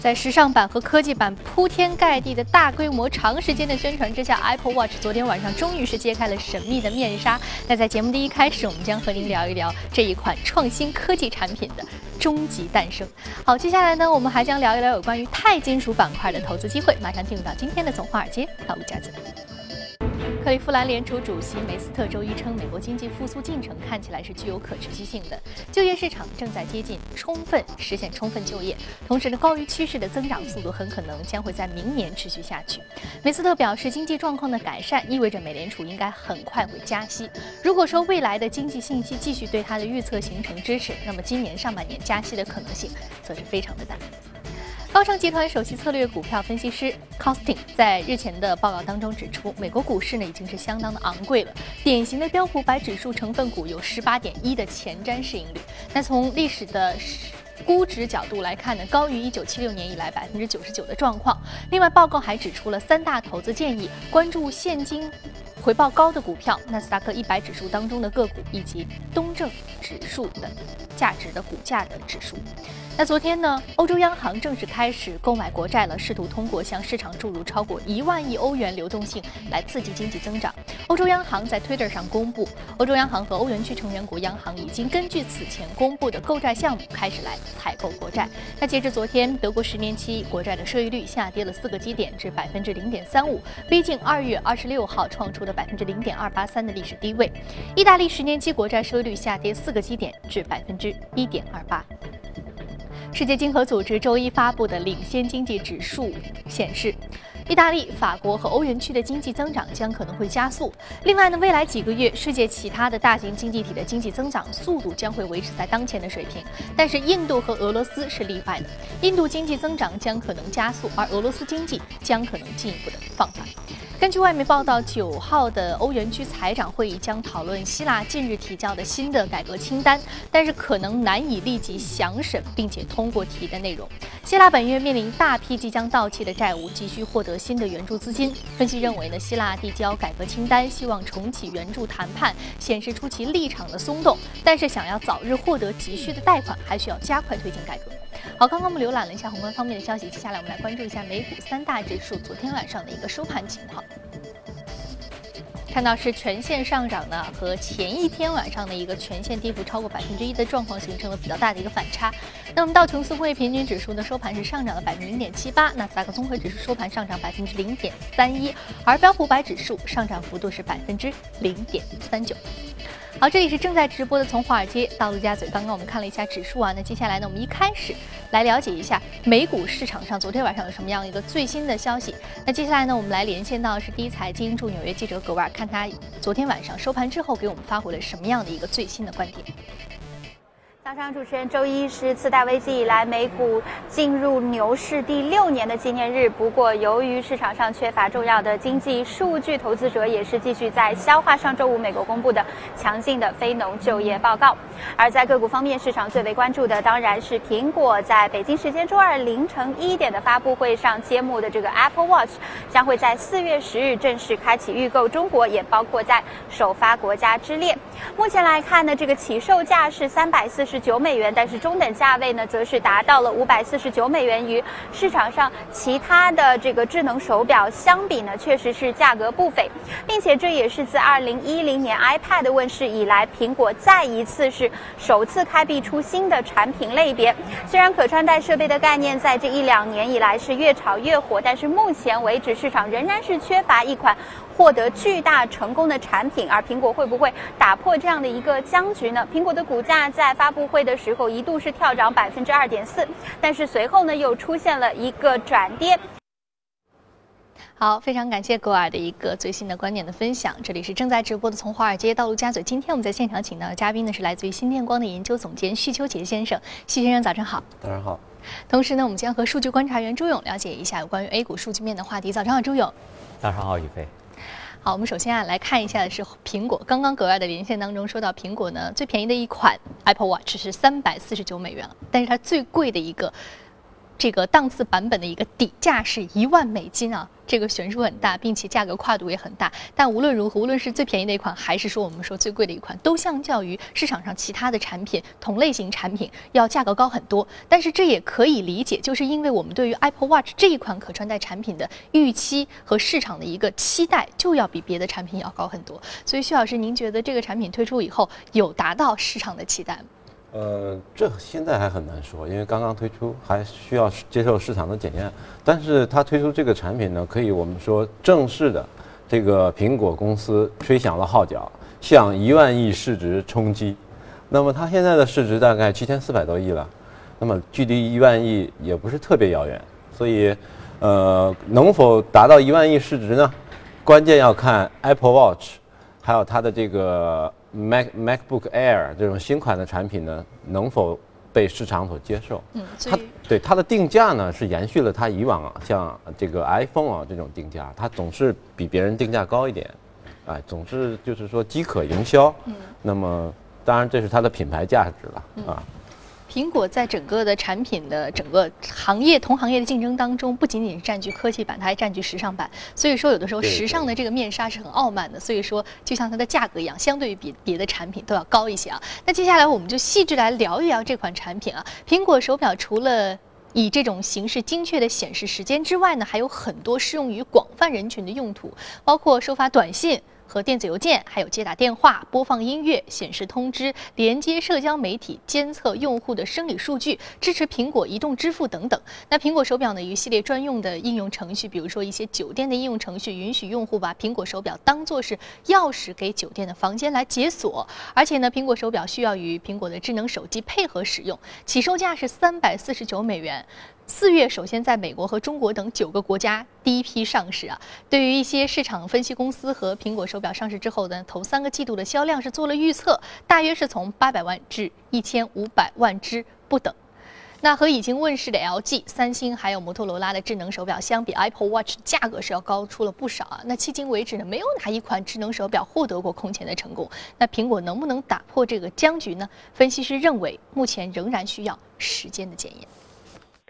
在时尚版和科技版铺天盖地的大规模、长时间的宣传之下，Apple Watch 昨天晚上终于是揭开了神秘的面纱。那在节目的一开始，我们将和您聊一聊这一款创新科技产品的终极诞生。好，接下来呢，我们还将聊一聊有关于钛金属板块的投资机会。马上进入到今天的从华尔街到陆家子。克利夫兰联储主席梅斯特周一称，美国经济复苏进程看起来是具有可持续性的，就业市场正在接近充分实现充分就业，同时呢，高于趋势的增长速度很可能将会在明年持续下去。梅斯特表示，经济状况的改善意味着美联储应该很快会加息。如果说未来的经济信息继续对他的预测形成支持，那么今年上半年加息的可能性则是非常的大。高盛集团首席策略股票分析师 Costing 在日前的报告当中指出，美国股市呢已经是相当的昂贵了，典型的标普百指数成分股有十八点一的前瞻市盈率。那从历史的估值角度来看呢，高于一九七六年以来百分之九十九的状况。另外，报告还指出了三大投资建议：关注现金回报高的股票、纳斯达克一百指数当中的个股以及东证指数的价值的股价的指数。那昨天呢，欧洲央行正式开始购买国债了，试图通过向市场注入超过一万亿欧元流动性来刺激经济增长。欧洲央行在 Twitter 上公布，欧洲央行和欧元区成员国央行已经根据此前公布的购债项目开始来采购国债。那截至昨天，德国十年期国债的收益率下跌了四个基点至百分之零点三五，逼近二月二十六号创出的百分之零点二八三的历史低位。意大利十年期国债收益率下跌四个基点至百分之一点二八。世界经合组织周一发布的领先经济指数显示，意大利、法国和欧元区的经济增长将可能会加速。另外呢，未来几个月，世界其他的大型经济体的经济增长速度将会维持在当前的水平。但是，印度和俄罗斯是例外的，印度经济增长将可能加速，而俄罗斯经济将可能进一步的放缓。根据外媒报道，九号的欧元区财长会议将讨论希腊近日提交的新的改革清单，但是可能难以立即详审并且通过提的内容。希腊本月面临大批即将到期的债务，急需获得新的援助资金。分析认为呢，希腊递交改革清单，希望重启援助谈判，显示出其立场的松动。但是想要早日获得急需的贷款，还需要加快推进改革。好，刚刚我们浏览了一下宏观方面的消息，接下来我们来关注一下美股三大指数昨天晚上的一个收盘情况。看到是全线上涨呢，和前一天晚上的一个全线跌幅超过百分之一的状况形成了比较大的一个反差。那么道琼斯工业平均指数的收盘是上涨了百分之零点七八，纳斯达克综合指数收盘上涨百分之零点三一，而标普百指数上涨幅度是百分之零点三九。好，这里是正在直播的从华尔街到陆家嘴。刚刚我们看了一下指数啊，那接下来呢，我们一开始来了解一下美股市场上昨天晚上有什么样一个最新的消息。那接下来呢，我们来连线到是第一财经驻纽约记者葛瓦，看他昨天晚上收盘之后给我们发回了什么样的一个最新的观点。早上，主持人，周一是次贷危机以来美股进入牛市第六年的纪念日。不过，由于市场上缺乏重要的经济数据，投资者也是继续在消化上周五美国公布的强劲的非农就业报告。而在个股方面，市场最为关注的当然是苹果在北京时间周二凌晨一点的发布会上揭幕的这个 Apple Watch，将会在四月十日正式开启预购，中国也包括在首发国家之列。目前来看呢，这个起售价是三百四十。十九美元，但是中等价位呢，则是达到了五百四十九美元。与市场上其他的这个智能手表相比呢，确实是价格不菲，并且这也是自二零一零年 iPad 问世以来，苹果再一次是首次开辟出新的产品类别。虽然可穿戴设备的概念在这一两年以来是越炒越火，但是目前为止市场仍然是缺乏一款。获得巨大成功的产品，而苹果会不会打破这样的一个僵局呢？苹果的股价在发布会的时候一度是跳涨百分之二点四，但是随后呢又出现了一个转跌。好，非常感谢格尔的一个最新的观点的分享。这里是正在直播的从华尔街到陆家嘴。今天我们在现场请到的嘉宾呢是来自于新电光的研究总监徐秋杰先生。徐先生，早上好。早上好。同时呢，我们将和数据观察员朱勇了解一下有关于 A 股数据面的话题。早上好，朱勇。早上好，宇飞。好，我们首先啊来看一下的是苹果。刚刚格外的连线当中说到，苹果呢最便宜的一款 Apple Watch 是三百四十九美元了，但是它最贵的一个这个档次版本的一个底价是一万美金啊。这个悬殊很大，并且价格跨度也很大。但无论如何，无论是最便宜的一款，还是说我们说最贵的一款，都相较于市场上其他的产品同类型产品要价格高很多。但是这也可以理解，就是因为我们对于 Apple Watch 这一款可穿戴产品的预期和市场的一个期待，就要比别的产品要高很多。所以，徐老师，您觉得这个产品推出以后有达到市场的期待吗？呃，这现在还很难说，因为刚刚推出，还需要接受市场的检验。但是它推出这个产品呢，可以我们说正式的，这个苹果公司吹响了号角，向一万亿市值冲击。那么它现在的市值大概七千四百多亿了，那么距离一万亿也不是特别遥远。所以，呃，能否达到一万亿市值呢？关键要看 Apple Watch，还有它的这个。Mac MacBook Air 这种新款的产品呢，能否被市场所接受？嗯，它对它的定价呢是延续了它以往啊像这个 iPhone 啊这种定价，它总是比别人定价高一点，哎，总是就是说饥渴营销。嗯，那么当然这是它的品牌价值了啊。苹果在整个的产品的整个行业同行业的竞争当中，不仅仅是占据科技版，它还占据时尚版。所以说，有的时候时尚的这个面纱是很傲慢的。所以说，就像它的价格一样，相对。于比别的产品都要高一些啊。那接下来我们就细致来聊一聊这款产品啊。苹果手表除了以这种形式精确的显示时间之外呢，还有很多适用于广泛人群的用途，包括收发短信。和电子邮件，还有接打电话、播放音乐、显示通知、连接社交媒体、监测用户的生理数据、支持苹果移动支付等等。那苹果手表呢，一系列专用的应用程序，比如说一些酒店的应用程序，允许用户把苹果手表当做是钥匙给酒店的房间来解锁。而且呢，苹果手表需要与苹果的智能手机配合使用，起售价是三百四十九美元。四月首先在美国和中国等九个国家第一批上市啊。对于一些市场分析公司和苹果手表上市之后呢，头三个季度的销量是做了预测，大约是从八百万至一千五百万只不等。那和已经问世的 LG、三星还有摩托罗拉的智能手表相比，Apple Watch 价格是要高出了不少啊。那迄今为止呢，没有哪一款智能手表获得过空前的成功。那苹果能不能打破这个僵局呢？分析师认为，目前仍然需要时间的检验。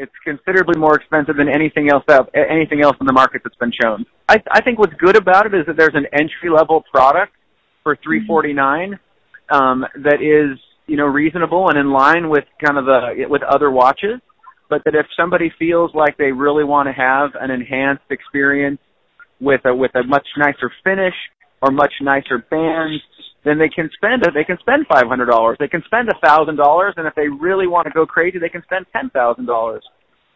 It's considerably more expensive than anything else out, anything else in the market that's been shown. I, I think what's good about it is that there's an entry level product for 349 um, that is you know reasonable and in line with kind of the with other watches. But that if somebody feels like they really want to have an enhanced experience with a with a much nicer finish or much nicer bands, then they can spend it. They can spend five hundred dollars. They can spend a thousand dollars, and if they really want to go crazy, they can spend ten thousand dollars.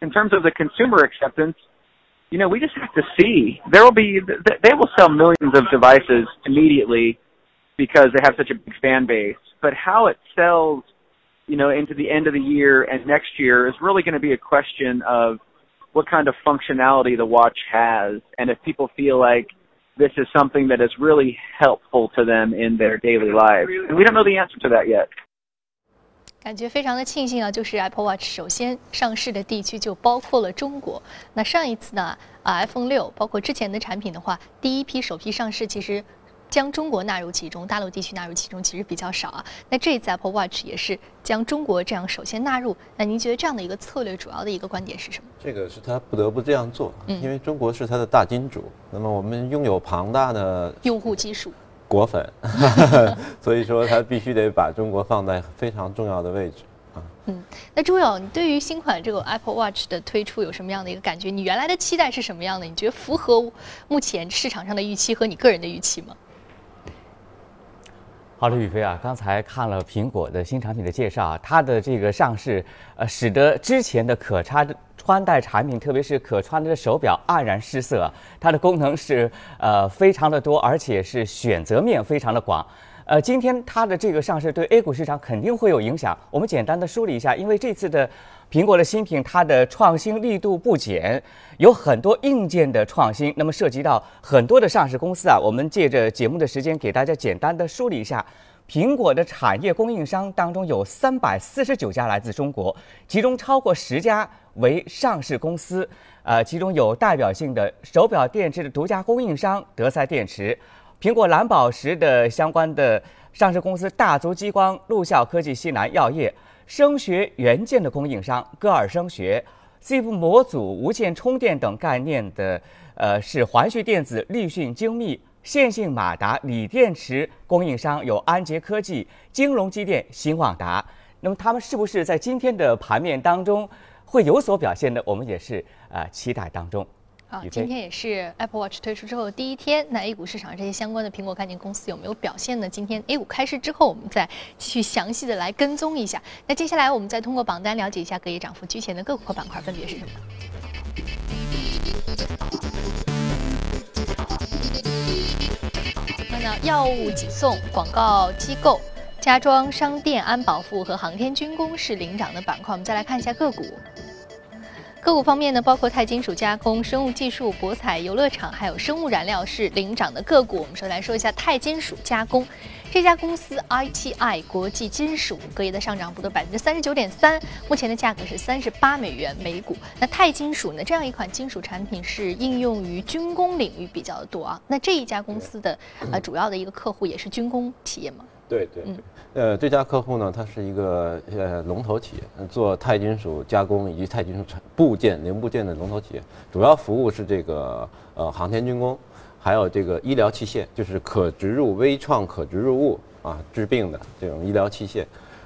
In terms of the consumer acceptance, you know, we just have to see. There will be they will sell millions of devices immediately because they have such a big fan base. But how it sells, you know, into the end of the year and next year is really going to be a question of what kind of functionality the watch has, and if people feel like this is something that is really helpful to them in their daily lives. And we don't know the answer to that yet. 感觉非常的庆幸啊，就是 Apple Watch 首先上市的地区就包括了中国。那上一次呢，啊 iPhone 六，包括之前的产品的话，第一批首批上市其实。 将中国纳入其中，大陆地区纳入其中其实比较少啊。那这一次 Apple Watch 也是将中国这样首先纳入。那您觉得这样的一个策略主要的一个观点是什么？这个是他不得不这样做，因为中国是他的大金主。那么我们拥有庞大的用户基数、果粉，所以说他必须得把中国放在非常重要的位置啊。嗯，那朱勇，你对于新款这个 Apple Watch 的推出有什么样的一个感觉？你原来的期待是什么样的？你觉得符合目前市场上的预期和你个人的预期吗？好的，宇飞啊，刚才看了苹果的新产品的介绍啊，它的这个上市，呃，使得之前的可插穿戴产品，特别是可穿戴的手表黯然失色。它的功能是呃非常的多，而且是选择面非常的广。呃，今天它的这个上市对 A 股市场肯定会有影响。我们简单的梳理一下，因为这次的。苹果的新品，它的创新力度不减，有很多硬件的创新。那么涉及到很多的上市公司啊，我们借着节目的时间给大家简单的梳理一下。苹果的产业供应商当中有三百四十九家来自中国，其中超过十家为上市公司。呃，其中有代表性的手表电池的独家供应商德赛电池，苹果蓝宝石的相关的上市公司大族激光、陆效科技、西南药业。声学元件的供应商歌尔声学，，ZIP 模组、无线充电等概念的，呃，是环旭电子、立讯精密、线性马达、锂电池供应商有安捷科技、金融机电、新旺达。那么他们是不是在今天的盘面当中会有所表现呢？我们也是呃期待当中。啊，今天也是 Apple Watch 推出之后的第一天，那 A 股市场这些相关的苹果概念公司有没有表现呢？今天 A 股开市之后，我们再继续详细的来跟踪一下。那接下来我们再通过榜单了解一下隔夜涨幅居前的个股和板块分别是什么。那呢，药物几送、广告机构、家装商店、安保服务和航天军工是领涨的板块。我们再来看一下个股。个股方面呢，包括钛金属加工、生物技术、博彩游乐场，还有生物燃料是领涨的个股。我们首先来说一下钛金属加工这家公司，ITI 国际金属隔夜的上涨幅度百分之三十九点三，目前的价格是三十八美元每股。那钛金属呢，这样一款金属产品是应用于军工领域比较多啊。那这一家公司的呃主要的一个客户也是军工企业吗？对对对，呃，这家客户呢，它是一个呃龙头企业，呃做钛金属加工以及钛金属产部件、零部件的龙头企业，主要服务是这个呃航天军工，还有这个医疗器械，就是可植入微创可植入物啊治病的这种医疗器械，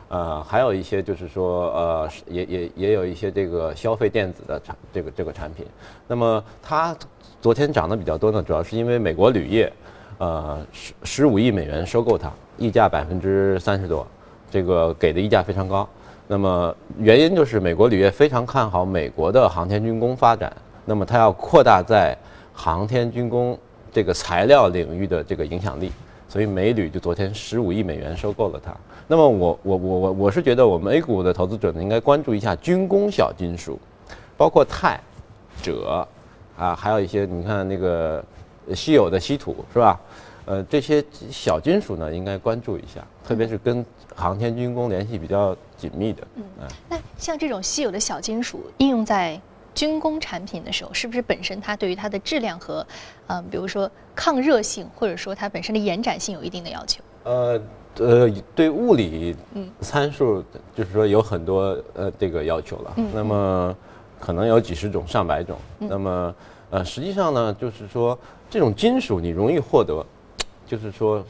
呃，还有一些就是说呃也也也有一些这个消费电子的产这个这个产品。那么它昨天涨得比较多呢，主要是因为美国铝业。呃，十十五亿美元收购它，溢价百分之三十多，这个给的溢价非常高。那么原因就是美国铝业非常看好美国的航天军工发展，那么它要扩大在航天军工这个材料领域的这个影响力，所以美铝就昨天十五亿美元收购了它。那么我我我我我是觉得我们 A 股的投资者呢，应该关注一下军工小金属，包括钛、锗啊，还有一些你看那个稀有的稀土是吧？呃，这些小金属呢，应该关注一下，特别是跟航天军工联系比较紧密的。嗯，那像这种稀有的小金属应用在军工产品的时候，是不是本身它对于它的质量和，嗯、比如说抗热性，或者说它本身的延展性有一定的要求？呃呃，对物理嗯参数，就是说有很多呃这个要求了。嗯那么可能有几十种、上百种。那么呃，实际上呢，就是说这种金属你容易获得，就是说，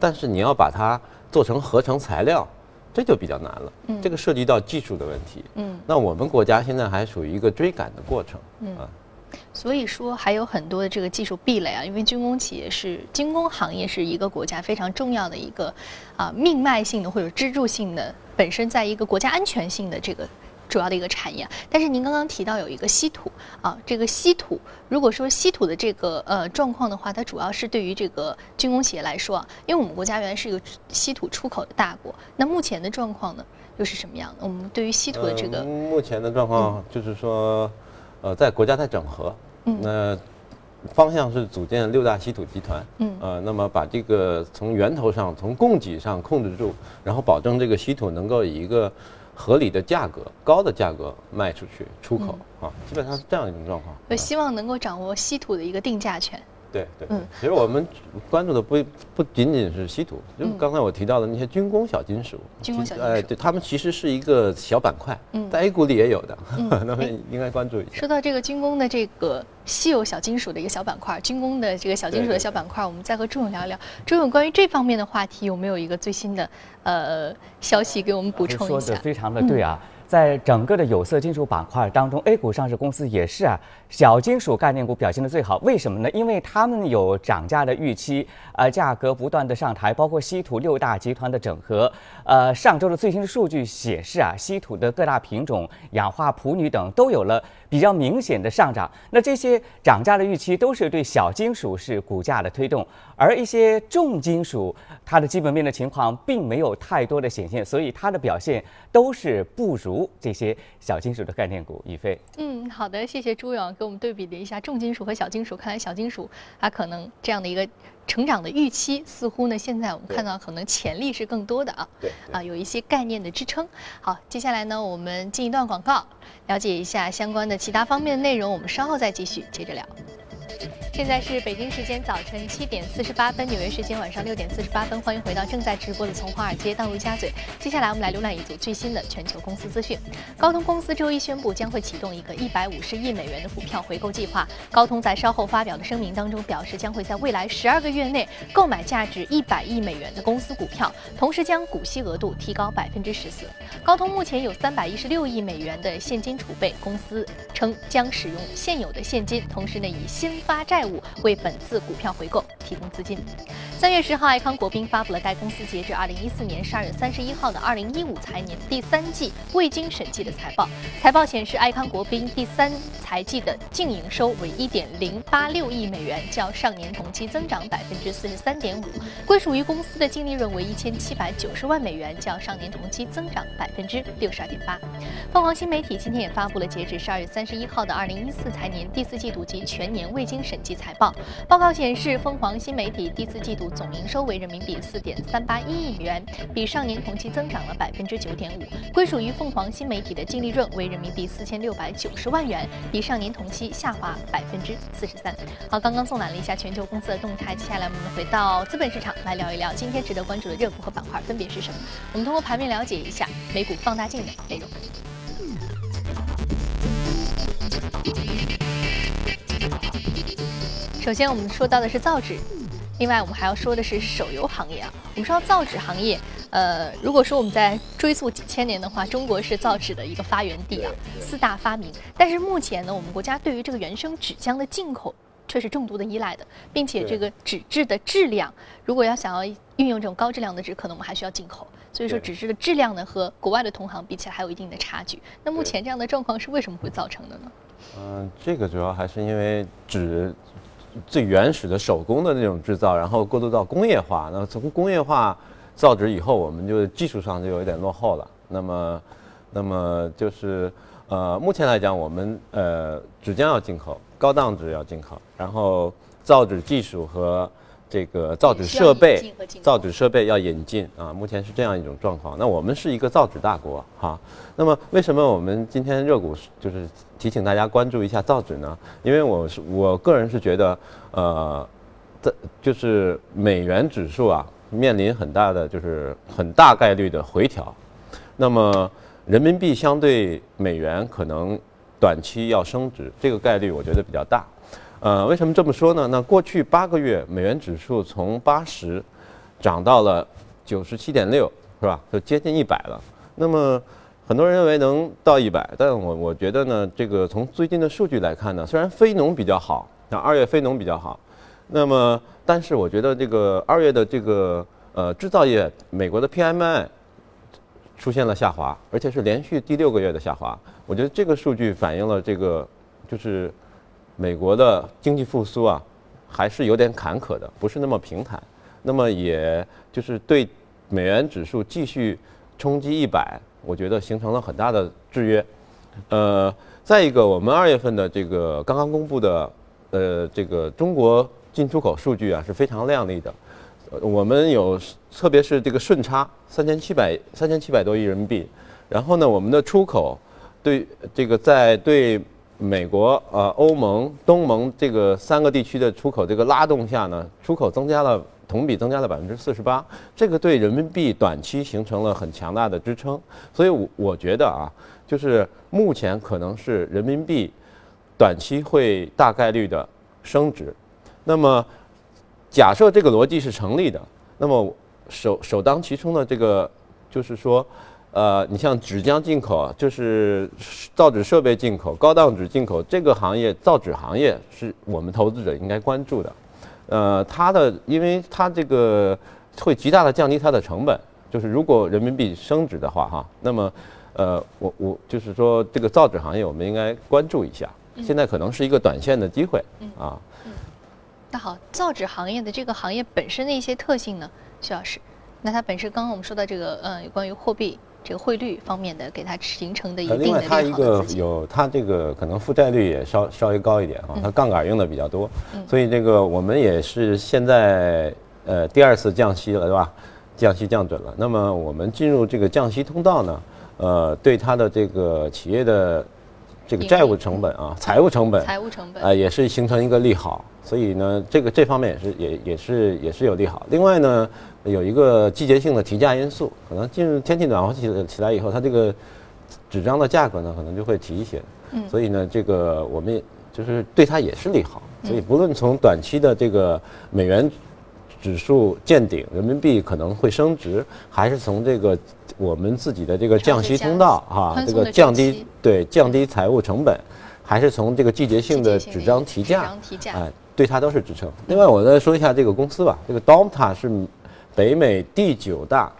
但是你要把它做成合成材料，这就比较难了。这个涉及到技术的问题。嗯，那我们国家现在还属于一个追赶的过程。嗯啊。所以说还有很多的这个技术壁垒啊，因为军工企业是军工行业是一个国家非常重要的一个啊命脉性的或者支柱性的，本身在一个国家安全性的这个。主要的一个产业。啊，但是您刚刚提到有一个稀土啊，这个稀土，如果说稀土的这个呃状况的话，它主要是对于这个军工企业来说啊，因为我们国家原来是一个稀土出口的大国，那目前的状况呢又是什么样的？我们对于稀土的这个呃目前的状况就是说，呃，在国家在整合，嗯。那方向是组建六大稀土集团，嗯。呃，那么把这个从源头上、从供给上控制住，然后保证这个稀土能够以一个合理的价格、高的价格卖出去、出口嗯啊，基本上是这样一种状况。就啊希望能够掌握稀土的一个定价权。对对，嗯其实我们关注的不不仅仅是稀土，就刚才我提到的那些军工小金属。军工小金属哎，对，他们其实是一个小板块，嗯在 A 股里也有的，嗯 那么哎应该关注一下。说到这个军工的这个稀有小金属的一个小板块，军工的这个小金属的小板块，我们再和朱勇聊一聊。朱勇关于这方面的话题有没有一个最新的呃消息给我们补充一下？说的非常的对啊。在整个的有色金属板块当中，A 股上市公司也是啊，小金属概念股表现的最好。为什么呢？因为他们有涨价的预期，呃，价格不断的上抬，包括稀土六大集团的整合。呃，上周的最新的数据显示啊，稀土的各大品种、氧化钴铝等都有了比较明显的上涨。那这些涨价的预期都是对小金属是股价的推动，而一些重金属它的基本面的情况并没有太多的显现，所以它的表现都是不如这些小金属的概念股。宇飞，嗯，好的，谢谢朱勇给我们对比了一下重金属和小金属。看来小金属它可能这样的一个成长的预期，似乎呢现在我们看到可能潜力是更多的啊。啊，有一些概念的支撑。好，接下来呢，我们进一段广告，了解一下相关的其他方面的内容，我们稍后再继续接着聊。现在是北京时间早晨七点四十八分，纽约时间晚上六点四十八分。欢迎回到正在直播的《从华尔街到陆家嘴》。接下来我们来浏览一组最新的全球公司资讯。高通公司周一宣布将会启动一个一百五十亿美元的股票回购计划。高通在稍后发表的声明当中表示，将会在未来十二个月内购买价值一百亿美元的公司股票，同时将股息额度提高百分之十四。高通目前有三百一十六亿美元的现金储备，公司称将使用现有的现金，同时呢以新发债务为本次股票回购提供资金。三月十号，爱康国宾发布了该公司截至二零一四年十二月三十一号的二零一五财年第三季未经审计的财报。财报显示，爱康国宾第三财季的净营收为一点零八六亿美元，较上年同期增长百分之四十三点五。归属于公司的净利润为一千七百九十万美元，较上年同期增长百分之六十二点八。凤凰新媒体今天也发布了截至十二月三十一号的二零一四财年第四季度及全年未未经审计财报。报告显示，凤凰新媒体第四季度总营收为人民币四点三八一亿元，比上年同期增长了百分之九点五。归属于凤凰新媒体的净利润为人民币四千六百九十万元，比上年同期下滑百分之四十三。好，刚刚纵览了一下全球公司的动态，接下来我们回到资本市场来聊一聊今天值得关注的热股和板块分别是什么。我们通过盘面了解一下美股放大镜的内容。首先，我们说到的是造纸，另外我们还要说的是手游行业啊。我们说到造纸行业，呃，如果说我们在追溯几千年的话，中国是造纸的一个发源地啊，四大发明。但是目前呢，我们国家对于这个原生纸浆的进口却是重度的依赖的，并且这个纸质的质量，如果要想要运用这种高质量的纸，可能我们还需要进口。所以说，纸质的质量呢和国外的同行比起来还有一定的差距。那目前这样的状况是为什么会造成的呢？嗯，这个主要还是因为纸。最原始的手工的那种制造，然后过渡到工业化。那从工业化造纸以后，我们就技术上就有一点落后了。那么，那么就是呃，目前来讲，我们呃纸浆要进口，高档纸要进口，然后造纸技术和这个造纸设备、造纸设备要引进啊。目前是这样一种状况。那我们是一个造纸大国哈。那么为什么我们今天热股就是？提醒大家关注一下造纸呢，因为我是我个人是觉得，呃，这就是美元指数啊面临很大的就是很大概率的回调，那么人民币相对美元可能短期要升值，这个概率我觉得比较大。呃，为什么这么说呢？那过去八个月美元指数从八十涨到了九十七点六，是吧？就接近一百了。那么很多人认为能到一百，但我我觉得呢，这个从最近的数据来看呢，虽然非农比较好，那二月非农比较好，那么但是我觉得这个二月的这个呃制造业美国的 PMI 出现了下滑，而且是连续第六个月的下滑。我觉得这个数据反映了这个就是美国的经济复苏啊，还是有点坎坷的，不是那么平坦。那么也就是对美元指数继续冲击一百。我觉得形成了很大的制约，呃，再一个，我们二月份的这个刚刚公布的，呃，这个中国进出口数据啊是非常靓丽的，我们有，特别是这个顺差三千七百三千七百多亿人民币，然后呢，我们的出口对这个在对美国、呃欧盟、东盟这个三个地区的出口这个拉动下呢，出口增加了。同比增加了百分之四十八，这个对人民币短期形成了很强大的支撑，所以，我我觉得啊，就是目前可能是人民币短期会大概率的升值。那么，假设这个逻辑是成立的，那么首首当其冲的这个就是说，呃，你像纸浆进口，就是造纸设备进口、高档纸进口这个行业，造纸行业是我们投资者应该关注的。呃，它的，因为它这个会极大的降低它的成本，就是如果人民币升值的话，哈，那么，呃，我我就是说这个造纸行业我们应该关注一下，现在可能是一个短线的机会，啊。嗯。那好，造纸行业的这个行业本身的一些特性呢，徐老师，那它本身刚刚我们说到这个，呃，有关于货币。这个汇率方面的给它形成的一定的另外，它一个有它这个可能负债率也稍稍微高一点啊，它杠杆用的比较多，所以这个我们也是现在呃第二次降息了，对吧？降息降准了，那么我们进入这个降息通道呢，呃，对它的这个企业的这个债务成本啊，财务成本，财务成本呃，也是形成一个利好。所以呢，这个这方面也是也也是也是有利好。另外呢，有一个季节性的提价因素，可能进入天气暖和起起来以后，它这个纸张的价格呢，可能就会提一些。嗯所以呢，这个我们也就是对它也是利好。所以不论从短期的这个美元指数见顶，人民币可能会升值，还是从这个我们自己的这个降息通道啊，这个降低对降低财务成本，还是从这个季节性的纸张提价哎，对它都是支撑。另外，我再说一下这个公司吧，这个 Domta 是北美第九大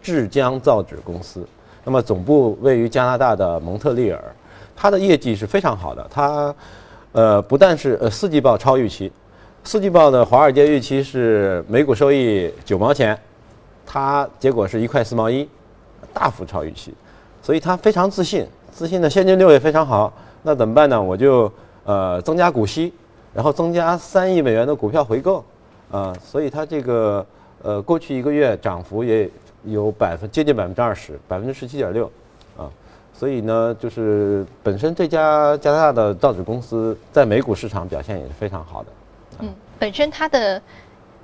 制浆造纸公司，那么总部位于加拿大的蒙特利尔，它的业绩是非常好的，它呃不但是呃四季报超预期，四季报的华尔街预期是每股收益九毛钱，它结果是一块四毛一，大幅超预期，所以它非常自信，自信的现金流也非常好。那怎么办呢？我就呃增加股息，然后增加三亿美元的股票回购，啊、所以它这个呃过去一个月涨幅也有百分接近百分之二十，百分之十七点六，啊，所以呢，就是本身这家加拿大的造纸公司在美股市场表现也是非常好的。嗯，本身它的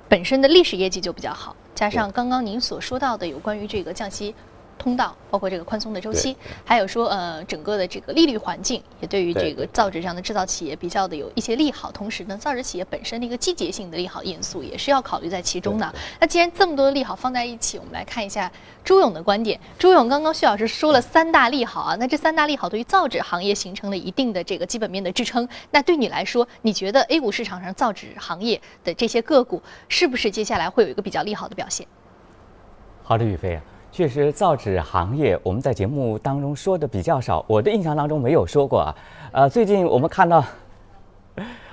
本身的历史业绩就比较好，加上刚刚您所说到的有关于这个降息通道，包括这个宽松的周期，还有说呃整个的这个利率环境，也对于这个造纸这样的制造企业比较的有一些利好。同时呢，造纸企业本身的一个季节性的利好因素也是要考虑在其中的。那既然这么多的利好放在一起，我们来看一下朱勇的观点。朱勇刚刚徐老师说了三大利好啊，那这三大利好对于造纸行业形成了一定的这个基本面的支撑。那对你来说，你觉得 A 股市场上造纸行业的这些个股是不是接下来会有一个比较利好的表现？好的，宇飞啊，确实造纸行业我们在节目当中说的比较少，我的印象当中没有说过啊。呃，最近我们看到，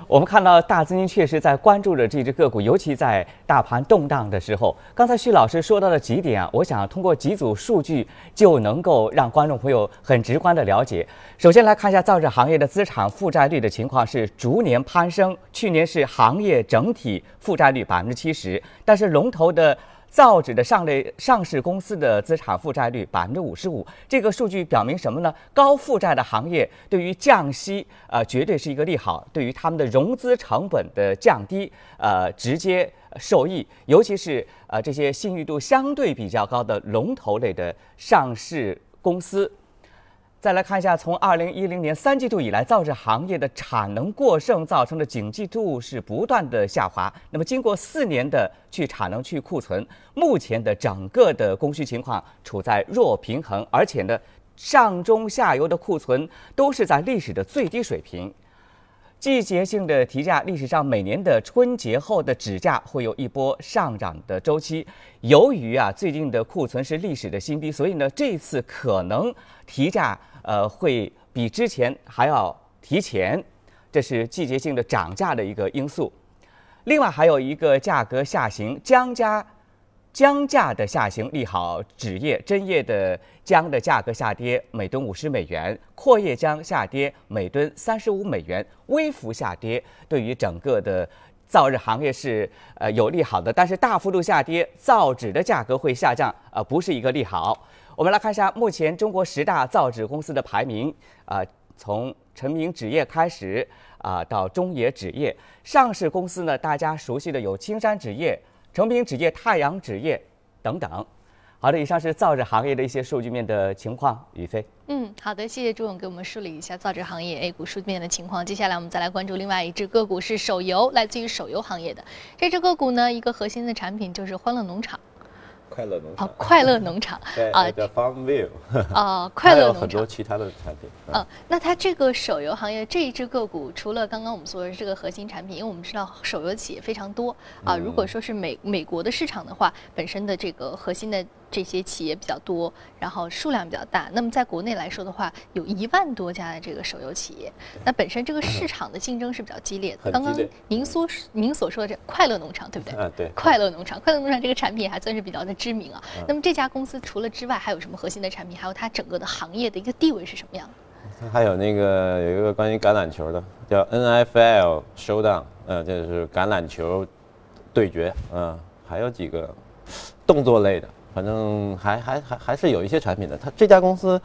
我们看到大资金确实在关注着这只个股，尤其在大盘动荡的时候。刚才徐老师说到的几点啊，我想通过几组数据就能够让观众朋友很直观的了解。首先来看一下造纸行业的资产负债率的情况是逐年攀升，去年是行业整体负债率百分之七十，但是龙头的。造纸的上类上市公司的资产负债率百分之五十五，这个数据表明什么呢？高负债的行业对于降息，呃，绝对是一个利好，对于他们的融资成本的降低，呃，直接受益。尤其是呃这些信誉度相对比较高的龙头类的上市公司。再来看一下，从二零一零年三季度以来，造纸行业的产能过剩造成的景气度是不断的下滑。那么，经过四年的去产能、去库存，目前的整个的供需情况处在弱平衡，而且呢，上中下游的库存都是在历史的最低水平。季节性的提价，历史上每年的春节后的纸价会有一波上涨的周期。由于啊最近的库存是历史的新低，所以呢这次可能提价呃会比之前还要提前，这是季节性的涨价的一个因素。另外还有一个价格下行，姜加姜价的下行利好纸业，针叶的姜的价格下跌每吨五十美元，阔叶姜下跌每吨三十五美元，微幅下跌，对于整个的造纸行业是呃有利好的，但是大幅度下跌，造纸的价格会下降，呃不是一个利好。我们来看一下目前中国十大造纸公司的排名，啊、从成名纸业开始啊、到中野纸业，上市公司呢大家熟悉的有青山纸业。成品纸业、太阳纸业等等。好的，以上是造纸行业的一些数据面的情况。宇飞，嗯，好的，谢谢朱勇给我们梳理一下造纸行业 A 股数据面的情况。接下来我们再来关注另外一只个股是手游，来自于手游行业的这只个股呢，一个核心的产品就是欢乐农场快乐农啊，快乐农场 对，啊叫 Farm View 啊，快乐农场还有很多。其他的产品。嗯，那它这个手游行业这一只个股，除了刚刚我们说的这个核心产品，因为我们知道手游企业非常多啊。如果说是美美国的市场的话，本身的这个核心的这些企业比较多，然后数量比较大。那么在国内来说的话，有一万多家的这个手游企业，那本身这个市场的竞争是比较激烈的。刚刚您所您所说的这快乐农场，对不对？啊，对，快乐农场，快乐农场这个产品还算是比较的知名啊。那么这家公司除了之外，还有什么核心的产品？还有它整个的行业的一个地位是什么样的？它还有那个有一个关于橄榄球的，叫 NFL Showdown，呃，这是橄榄球对决，嗯、还有几个动作类的，反正还还还还是有一些产品的。它这家公司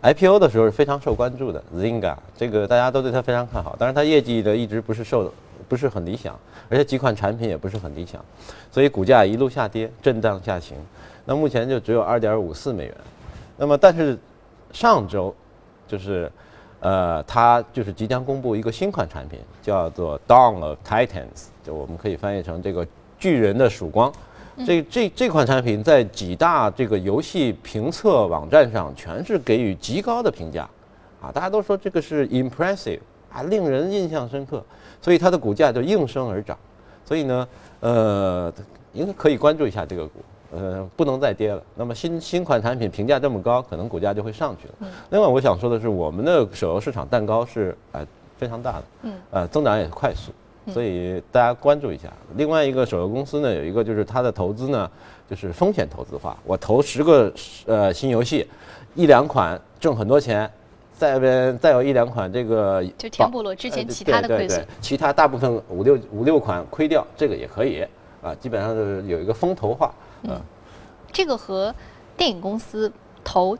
，IPO 的时候是非常受关注的，Zynga 这个大家都对它非常看好，但是它业绩的一直不是受不是很理想，而且几款产品也不是很理想，所以股价一路下跌，震荡下行。那目前就只有二点五四美元。那么但是上周就是呃，它就是即将公布一个新款产品，叫做 Dawn of Titans，就我们可以翻译成这个巨人的曙光。这这这款产品在几大这个游戏评测网站上全是给予极高的评价，啊，大家都说这个是 impressive 啊，令人印象深刻，所以它的股价就应声而涨。所以呢，呃，应该可以关注一下这个股，呃，不能再跌了。那么新新款产品评价这么高，可能股价就会上去了。另外，我想说的是，我们的手游市场蛋糕是呃非常大的，嗯，呃，增长也快速。所以大家关注一下。另外一个手游公司呢，有一个就是它的投资呢，就是风险投资化。我投十个呃新游戏，一两款挣很多钱，再边再有一两款这个就填补了之前其他的亏损，其他大部分五六五六款亏掉，这个也可以啊。基本上是有一个风投化嗯。这个和电影公司投。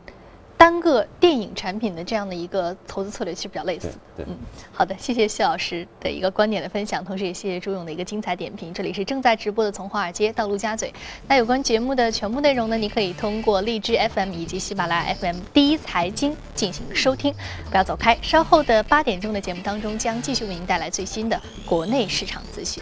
单个电影产品的这样的一个投资策略其实比较类似。对，嗯，好的，谢谢谢老师的一个观点的分享，同时也谢谢朱勇的一个精彩点评。这里是正在直播的从华尔街到陆家嘴。那有关节目的全部内容呢，你可以通过荔枝 FM 以及喜马拉雅 FM 第一财经进行收听。不要走开，稍后的八点钟的节目当中将继续为您带来最新的国内市场资讯。